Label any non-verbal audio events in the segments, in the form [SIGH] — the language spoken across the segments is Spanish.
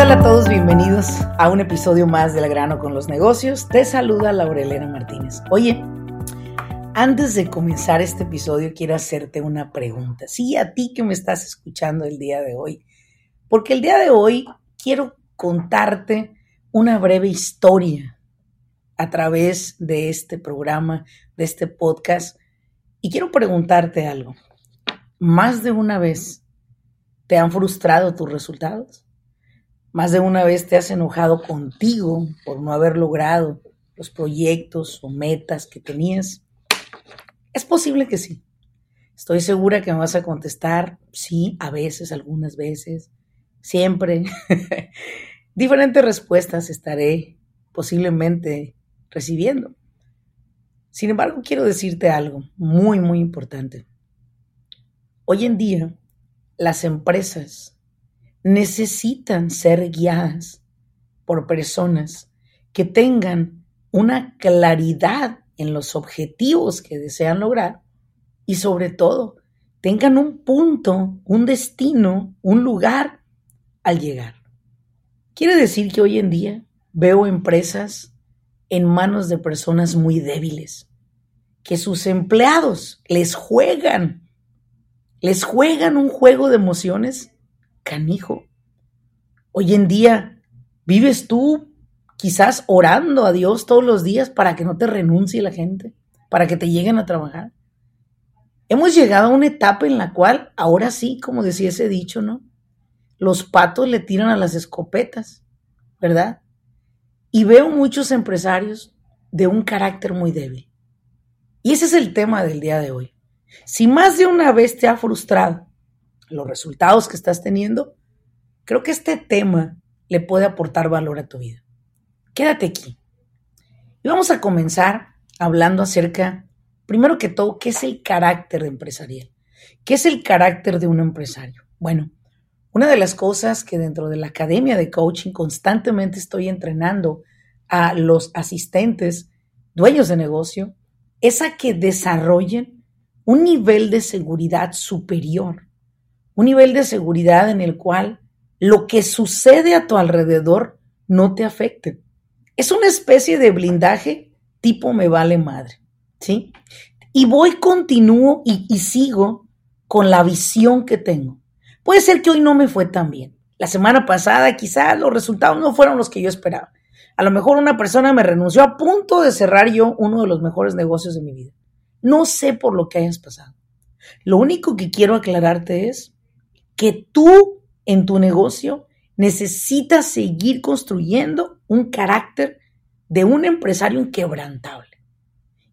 Tal a todos? Bienvenidos a un episodio más del grano con los negocios. Te saluda Laurelena Martínez. Oye, antes de comenzar este episodio, quiero hacerte una pregunta. Sí, a ti que me estás escuchando el día de hoy. Porque el día de hoy quiero contarte una breve historia a través de este programa, de este podcast. Y quiero preguntarte algo. ¿Más de una vez te han frustrado tus resultados? ¿Más de una vez te has enojado contigo por no haber logrado los proyectos o metas que tenías? Es posible que sí. Estoy segura que me vas a contestar sí, a veces, algunas veces, siempre. [LAUGHS] Diferentes respuestas estaré posiblemente recibiendo. Sin embargo, quiero decirte algo muy, muy importante. Hoy en día, las empresas necesitan ser guiadas por personas que tengan una claridad en los objetivos que desean lograr y sobre todo tengan un punto, un destino, un lugar al llegar. Quiere decir que hoy en día veo empresas en manos de personas muy débiles, que sus empleados les juegan, les juegan un juego de emociones canijo. Hoy en día vives tú quizás orando a Dios todos los días para que no te renuncie la gente, para que te lleguen a trabajar. Hemos llegado a una etapa en la cual, ahora sí, como decía ese dicho, ¿no? Los patos le tiran a las escopetas, ¿verdad? Y veo muchos empresarios de un carácter muy débil. Y ese es el tema del día de hoy. Si más de una vez te ha frustrado los resultados que estás teniendo, creo que este tema le puede aportar valor a tu vida. Quédate aquí. Y vamos a comenzar hablando acerca, primero que todo, qué es el carácter empresarial. ¿Qué es el carácter de un empresario? Bueno, una de las cosas que dentro de la academia de coaching constantemente estoy entrenando a los asistentes, dueños de negocio, es a que desarrollen un nivel de seguridad superior, un nivel de seguridad en el cual lo que sucede a tu alrededor no te afecte. Es una especie de blindaje tipo me vale madre, ¿sí? Y voy, continúo y, y sigo con la visión que tengo. Puede ser que hoy no me fue tan bien. La semana pasada quizás los resultados no fueron los que yo esperaba. A lo mejor una persona me renunció a punto de cerrar yo uno de los mejores negocios de mi vida. No sé por lo que hayas pasado. Lo único que quiero aclararte es que tú en tu negocio necesitas seguir construyendo un carácter de un empresario inquebrantable.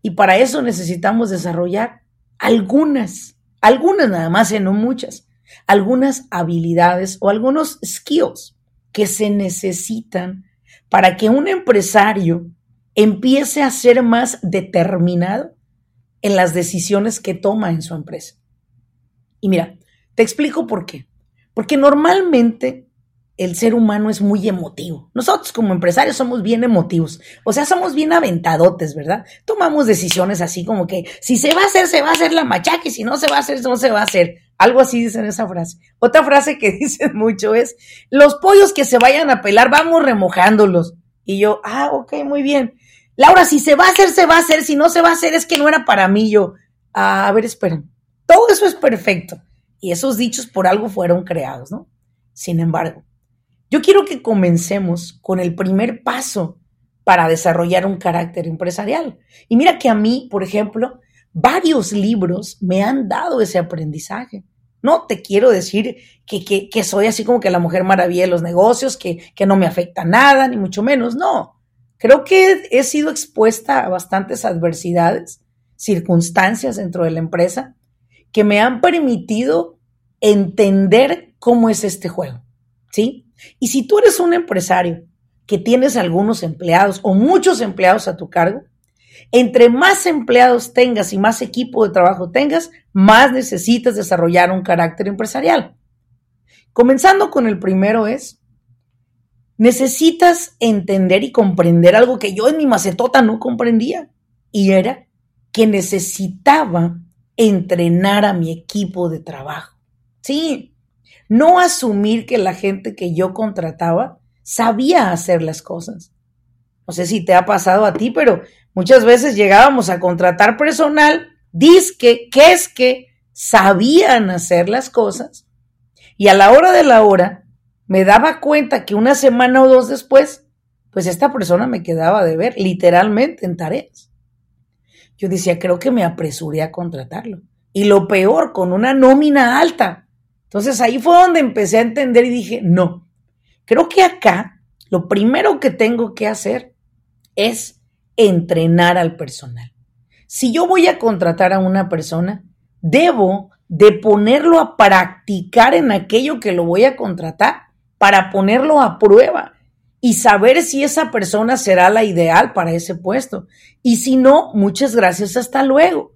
Y para eso necesitamos desarrollar algunas, algunas nada más, y no muchas, algunas habilidades o algunos skills que se necesitan para que un empresario empiece a ser más determinado en las decisiones que toma en su empresa. Y mira, te explico por qué. Porque normalmente el ser humano es muy emotivo. Nosotros como empresarios somos bien emotivos. O sea, somos bien aventadotes, ¿verdad? Tomamos decisiones así como que si se va a hacer, se va a hacer la machaca y si no se va a hacer, no se va a hacer. Algo así dicen esa frase. Otra frase que [LAUGHS] dicen mucho es, los pollos que se vayan a pelar, vamos remojándolos. Y yo, ah, ok, muy bien. Laura, si se va a hacer, se va a hacer. Si no se va a hacer, es que no era para mí. Yo, ah, a ver, esperen. Todo eso es perfecto. Y esos dichos por algo fueron creados, ¿no? Sin embargo, yo quiero que comencemos con el primer paso para desarrollar un carácter empresarial. Y mira que a mí, por ejemplo, varios libros me han dado ese aprendizaje. No te quiero decir que, que, soy así como que la mujer maravilla de los negocios, que, que no me afecta nada, ni mucho menos. No, creo que he sido expuesta a bastantes adversidades, circunstancias dentro de la empresa que me han permitido entender cómo es este juego, ¿sí? Y si tú eres un empresario que tienes algunos empleados o muchos empleados a tu cargo, entre más empleados tengas y más equipo de trabajo tengas, más necesitas desarrollar un carácter empresarial. Comenzando con el primero es, necesitas entender y comprender algo que yo en mi macetota no comprendía, y era que necesitaba entrenar a mi equipo de trabajo. Sí, no asumir que la gente que yo contrataba sabía hacer las cosas. No sé si te ha pasado a ti, pero muchas veces llegábamos a contratar personal, disque, que es que sabían hacer las cosas, y a la hora de la hora me daba cuenta que una semana o dos después, pues esta persona me quedaba de ver literalmente en tareas. Yo decía, creo que me apresuré a contratarlo. Y lo peor, con una nómina alta. Entonces ahí fue donde empecé a entender y dije, no, creo que acá lo primero que tengo que hacer es entrenar al personal. Si yo voy a contratar a una persona, debo de ponerlo a practicar en aquello que lo voy a contratar para ponerlo a prueba y saber si esa persona será la ideal para ese puesto. Y si no, muchas gracias, hasta luego.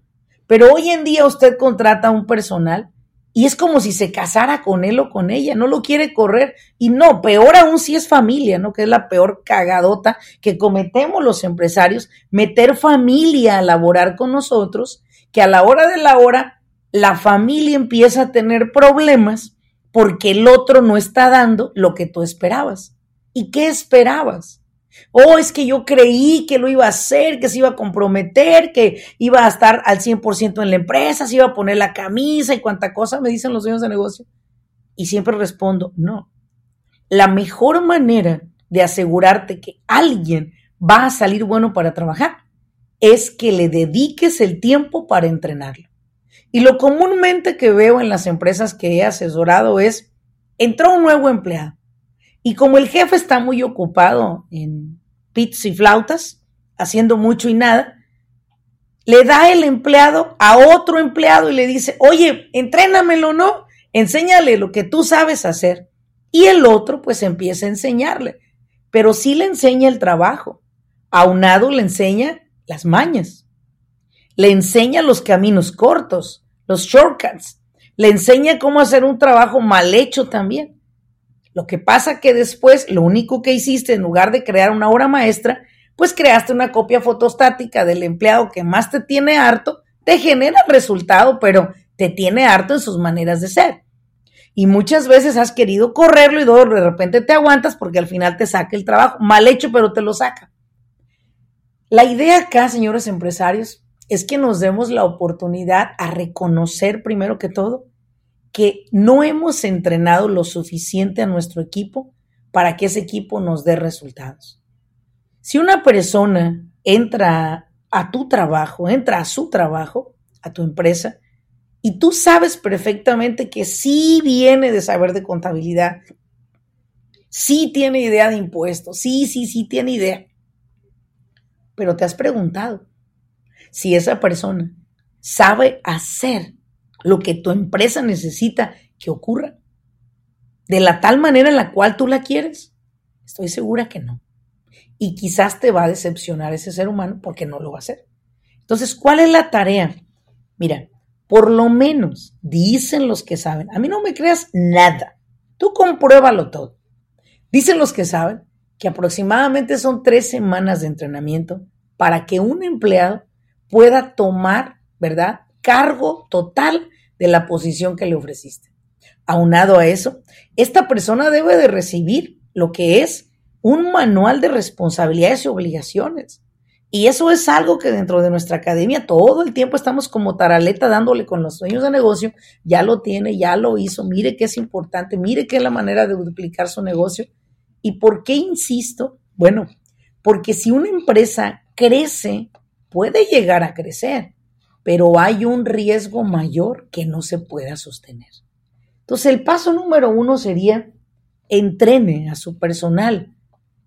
Pero hoy en día usted contrata a un personal y es como si se casara con él o con ella, no lo quiere correr. Y no, peor aún si es familia, ¿no? Que es la peor cagadota que cometemos los empresarios, meter familia a laborar con nosotros, que a la hora de la hora la familia empieza a tener problemas porque el otro no está dando lo que tú esperabas. ¿Y qué esperabas? Oh, es que yo creí que lo iba a hacer, que se iba a comprometer, que iba a estar al 100% en la empresa, se iba a poner la camisa y cuánta cosa me dicen los dueños de negocio. Y siempre respondo, no. La mejor manera de asegurarte que alguien va a salir bueno para trabajar es que le dediques el tiempo para entrenarlo. Y lo comúnmente que veo en las empresas que he asesorado es, entró un nuevo empleado. Y como el jefe está muy ocupado en pits y flautas, haciendo mucho y nada, le da el empleado a otro empleado y le dice, oye, entrénamelo, ¿no? Enséñale lo que tú sabes hacer. Y el otro pues empieza a enseñarle, pero sí le enseña el trabajo. Aunado le enseña las mañas, le enseña los caminos cortos, los shortcuts. Le enseña cómo hacer un trabajo mal hecho también. Lo que pasa que después lo único que hiciste en lugar de crear una obra maestra, pues creaste una copia fotostática del empleado que más te tiene harto, te genera el resultado, pero te tiene harto en sus maneras de ser. Y muchas veces has querido correrlo y de repente te aguantas porque al final te saca el trabajo, mal hecho, pero te lo saca. La idea acá, señores empresarios, es que nos demos la oportunidad a reconocer primero que todo que no hemos entrenado lo suficiente a nuestro equipo para que ese equipo nos dé resultados. Si una persona entra a tu trabajo, entra a su trabajo, a tu empresa, y tú sabes perfectamente que sí viene de saber de contabilidad, sí tiene idea de impuestos, sí, sí, sí tiene idea, pero te has preguntado, si esa persona sabe hacer lo que tu empresa necesita que ocurra de la tal manera en la cual tú la quieres? Estoy segura que no. Y quizás te va a decepcionar ese ser humano porque no lo va a hacer. Entonces, ¿cuál es la tarea? Mira, por lo menos dicen los que saben. A mí no me creas nada. Tú compruébalo todo. Dicen los que saben que aproximadamente son tres semanas de entrenamiento para que un empleado pueda tomar, ¿verdad? Cargo total de la posición que le ofreciste. Aunado a eso, esta persona debe de recibir lo que es un manual de responsabilidades y obligaciones. Y eso es algo que dentro de nuestra academia todo el tiempo estamos como taraleta dándole con los dueños de negocio. Ya lo tiene, ya lo hizo, mire que es importante, mire qué es la manera de duplicar su negocio. ¿Y por qué insisto? Bueno, porque si una empresa crece puede llegar a crecer, pero hay un riesgo mayor que no se pueda sostener. Entonces, el paso número uno sería entrene a su personal.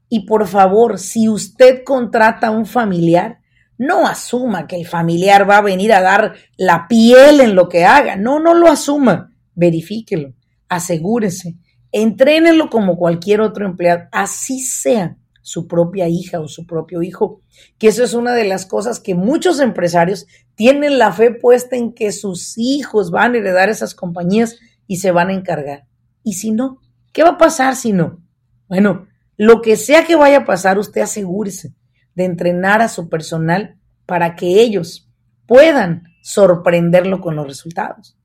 Y por favor, si usted contrata a un familiar, No asuma que el familiar va a venir a dar la piel en lo que haga. No, no lo asuma. Verifíquelo, asegúrese, entrénelo como cualquier otro empleado, así sea su propia hija o su propio hijo, que eso es una de las cosas que muchos empresarios tienen la fe puesta en que sus hijos van a heredar esas compañías y se van a encargar. Y si no, ¿qué va a pasar si no? Bueno, lo que sea que vaya a pasar, usted asegúrese de entrenar a su personal para que ellos puedan sorprenderlo con los resultados.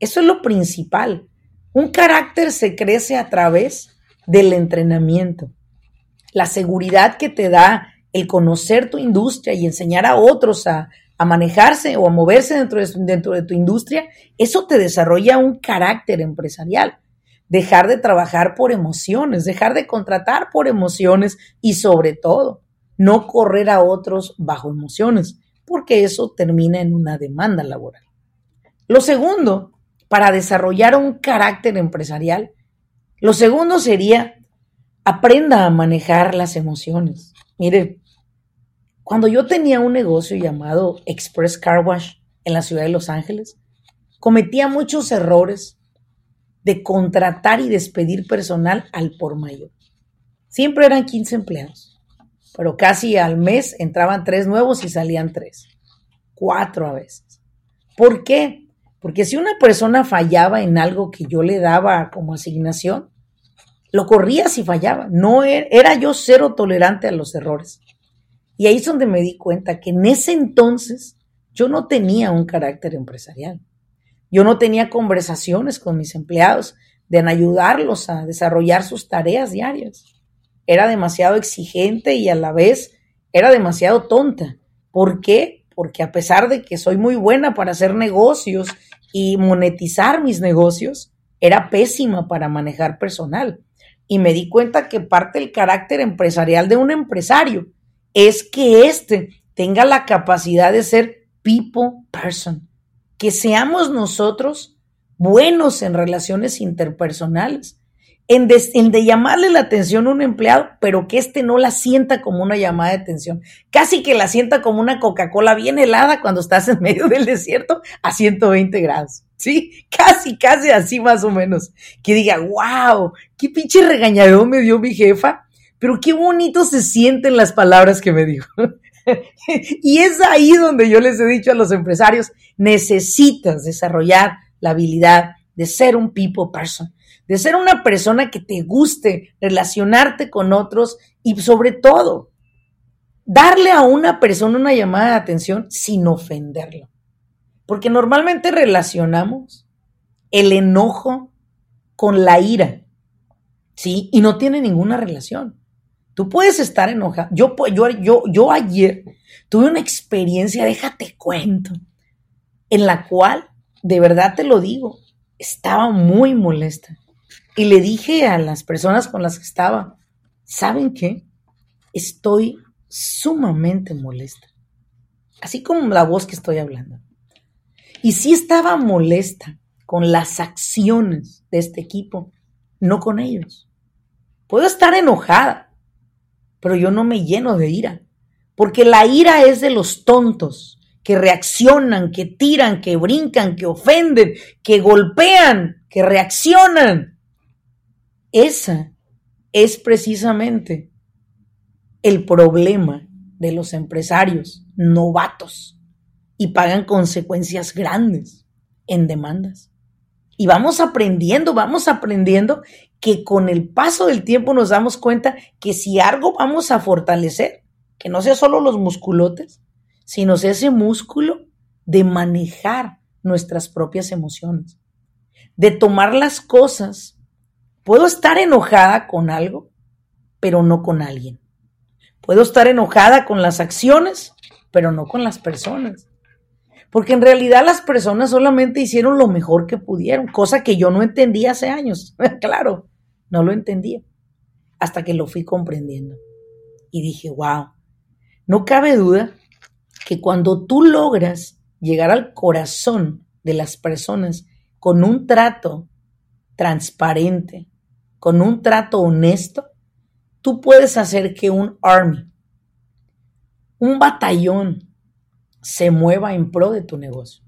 Eso es lo principal. Un carácter se crece a través del entrenamiento. La seguridad que te da el conocer tu industria y enseñar a otros a, manejarse o a moverse dentro de, dentro de tu industria, eso te desarrolla un carácter empresarial. Dejar de trabajar por emociones, dejar de contratar por emociones y sobre todo, no correr a otros bajo emociones, porque eso termina en una demanda laboral. Lo segundo, para desarrollar un carácter empresarial, lo segundo sería aprenda a manejar las emociones. Mire, cuando yo tenía un negocio llamado Express Car Wash en la ciudad de Los Ángeles, cometía muchos errores de contratar y despedir personal al por mayor. Siempre eran 15 empleados, pero casi al mes entraban tres nuevos y salían tres, cuatro a veces. ¿Por qué? Porque si una persona fallaba en algo que yo le daba como asignación, lo corría si fallaba. No era, era yo cero tolerante a los errores. Y ahí es donde me di cuenta que en ese entonces yo no tenía un carácter empresarial. Yo no tenía conversaciones con mis empleados de ayudarlos a desarrollar sus tareas diarias. Era demasiado exigente y a la vez era demasiado tonta. ¿Por qué? Porque a pesar de que soy muy buena para hacer negocios y monetizar mis negocios, era pésima para manejar personal y me di cuenta que parte del carácter empresarial de un empresario es que éste tenga la capacidad de ser people person, que seamos nosotros buenos en relaciones interpersonales, en de, llamarle la atención a un empleado, pero que éste no la sienta como una llamada de atención, casi que la sienta como una Coca-Cola bien helada cuando estás en medio del desierto a 120 grados. Sí, casi, casi así más o menos. Que diga, wow, qué pinche regañadón me dio mi jefa, pero qué bonito se sienten las palabras que me dijo. [LAUGHS] y es ahí donde yo les he dicho a los empresarios, necesitas desarrollar la habilidad de ser un people person de ser una persona que te guste relacionarte con otros y sobre todo, darle a una persona una llamada de atención sin ofenderlo. Porque normalmente relacionamos el enojo con la ira, ¿sí? Y no tiene ninguna relación. Tú puedes estar enojado. Yo, yo, yo, yo ayer tuve una experiencia, déjate cuento, en la cual, de verdad te lo digo, estaba muy molesta. Y le dije a las personas con las que estaba, ¿saben qué? Estoy sumamente molesta. Así como la voz que estoy hablando. Y sí estaba molesta con las acciones de este equipo, no con ellos. Puedo estar enojada, pero yo no me lleno de ira, porque la ira es de los tontos que reaccionan, que tiran, que brincan, que ofenden, que golpean, que reaccionan. Esa es precisamente el problema de los empresarios novatos y pagan consecuencias grandes en demandas. Y vamos aprendiendo, vamos aprendiendo que con el paso del tiempo nos damos cuenta que si algo vamos a fortalecer, que no sea solo los musculotes, sino ese músculo de manejar nuestras propias emociones, de tomar las cosas Puedo estar enojada con algo, pero no con alguien. Puedo estar enojada con las acciones, pero no con las personas. Porque en realidad las personas solamente hicieron lo mejor que pudieron, cosa que yo no entendía hace años. [LAUGHS] claro, no lo entendía. Hasta que lo fui comprendiendo. Y dije, wow, no cabe duda que cuando tú logras llegar al corazón de las personas con un trato transparente, con un trato honesto, tú puedes hacer que un army, un batallón se mueva en pro de tu negocio.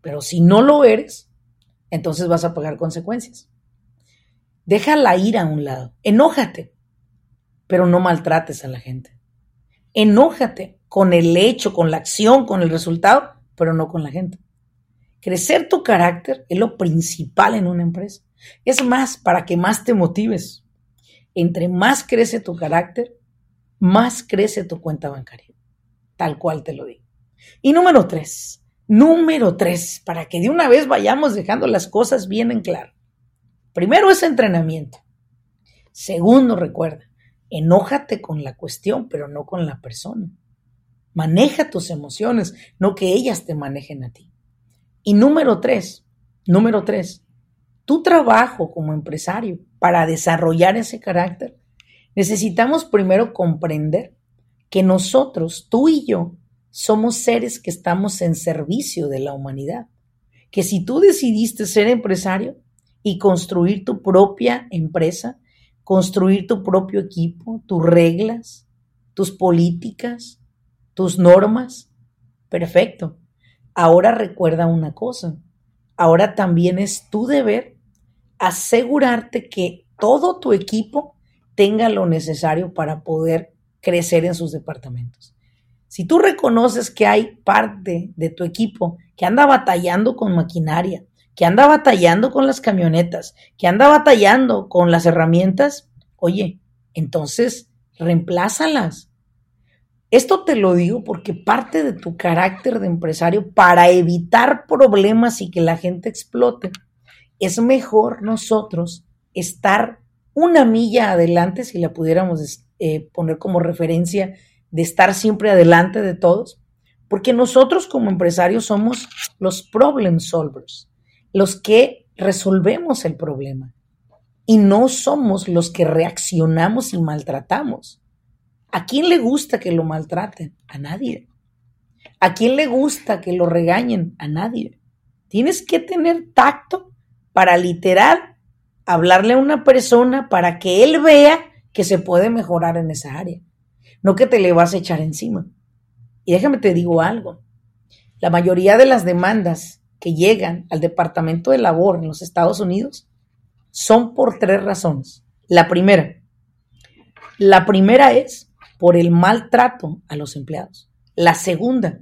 Pero si no lo eres, entonces vas a pagar consecuencias. Deja la ira a un lado. Enójate, pero no maltrates a la gente. Enójate con el hecho, con la acción, con el resultado, pero no con la gente. Crecer tu carácter es lo principal en una empresa. Es más, para que más te motives. Entre más crece tu carácter, más crece tu cuenta bancaria. Tal cual te lo digo. Y número tres, número tres, para que de una vez vayamos dejando las cosas bien en claro. Primero es entrenamiento. Segundo, recuerda, enójate con la cuestión, pero no con la persona. Maneja tus emociones, no que ellas te manejen a ti. Y número tres, número tres, tu trabajo como empresario para desarrollar ese carácter, necesitamos primero comprender que nosotros, tú y yo, somos seres que estamos en servicio de la humanidad. Que si tú decidiste ser empresario y construir tu propia empresa, construir tu propio equipo, tus reglas, tus políticas, tus normas, perfecto. Ahora recuerda una cosa, ahora también es tu deber asegurarte que todo tu equipo tenga lo necesario para poder crecer en sus departamentos. Si tú reconoces que hay parte de tu equipo que anda batallando con maquinaria, que anda batallando con las camionetas, que anda batallando con las herramientas, oye, entonces reemplázalas. Esto te lo digo porque parte de tu carácter de empresario para evitar problemas y que la gente explote, es mejor nosotros estar una milla adelante, si la pudiéramos eh, poner como referencia de estar siempre adelante de todos, porque nosotros como empresarios somos los problem solvers, los que resolvemos el problema y no somos los que reaccionamos y maltratamos. ¿A quién le gusta que lo maltraten? A nadie. ¿A quién le gusta que lo regañen? A nadie. Tienes que tener tacto para literal hablarle a una persona para que él vea que se puede mejorar en esa área no que te le vas a echar encima. Y déjame te digo algo, la mayoría de las demandas que llegan al Departamento de Labor en los Estados Unidos son por tres razones. La primera, la primera es por el maltrato a los empleados. La segunda,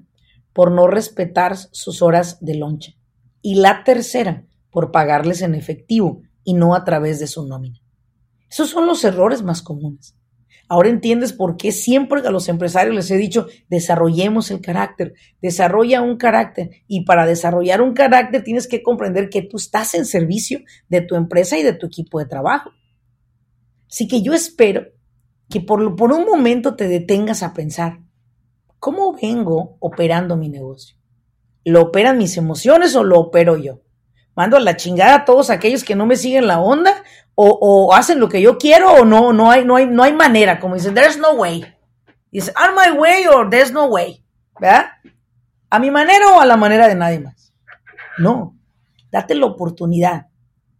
por no respetar sus horas de lonche. Y la tercera, por pagarles en efectivo y no a través de su nómina. Esos son los errores más comunes. Ahora entiendes por qué siempre a los empresarios les he dicho, desarrollemos el carácter, desarrolla un carácter. Y para desarrollar un carácter tienes que comprender que tú estás en servicio de tu empresa y de tu equipo de trabajo. Así que yo espero que por, por un momento te detengas a pensar, ¿cómo vengo operando mi negocio? ¿Lo operan mis emociones o lo opero yo? ¿Mando a la chingada a todos aquellos que no me siguen la onda o, hacen lo que yo quiero o no, no hay, no hay, no hay manera, como dicen, there's no way. Dice, on my way or there's no way, ¿verdad? A mi manera o a la manera de nadie más. No, date la oportunidad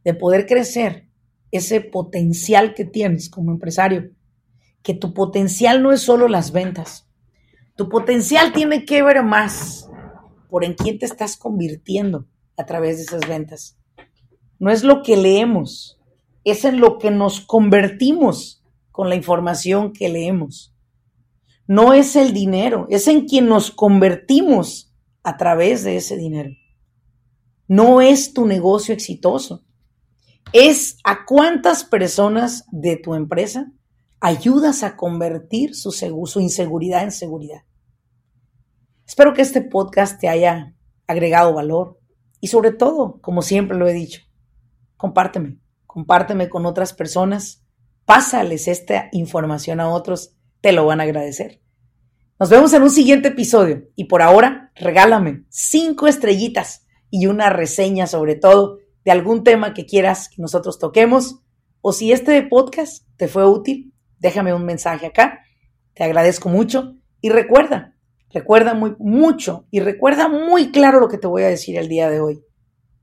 de poder crecer ese potencial que tienes como empresario, que tu potencial no es solo las ventas, tu potencial tiene que ver más por en quién te estás convirtiendo a través de esas ventas. No es lo que leemos, es en lo que nos convertimos con la información que leemos. No es el dinero, es en quien nos convertimos a través de ese dinero. No es tu negocio exitoso, es a cuántas personas de tu empresa ayudas a convertir su, inseguridad en seguridad. Espero que este podcast te haya agregado valor y sobre todo, como siempre lo he dicho, compárteme compárteme con otras personas, pásales esta información a otros, te lo van a agradecer. Nos vemos en un siguiente episodio y por ahora regálame cinco estrellitas y una reseña sobre todo de algún tema que quieras que nosotros toquemos o si este podcast te fue útil, déjame un mensaje acá. Te agradezco mucho y recuerda, recuerda muy mucho y recuerda muy claro lo que te voy a decir el día de hoy.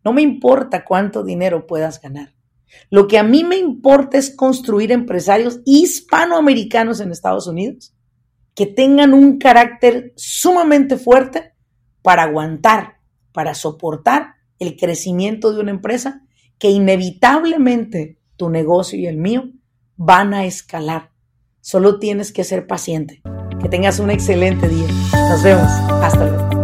No me importa cuánto dinero puedas ganar. Lo que a mí me importa es construir empresarios hispanoamericanos en Estados Unidos que tengan un carácter sumamente fuerte para aguantar, para soportar el crecimiento de una empresa que inevitablemente tu negocio y el mío van a escalar. Solo tienes que ser paciente. Que tengas un excelente día. Nos vemos. Hasta luego.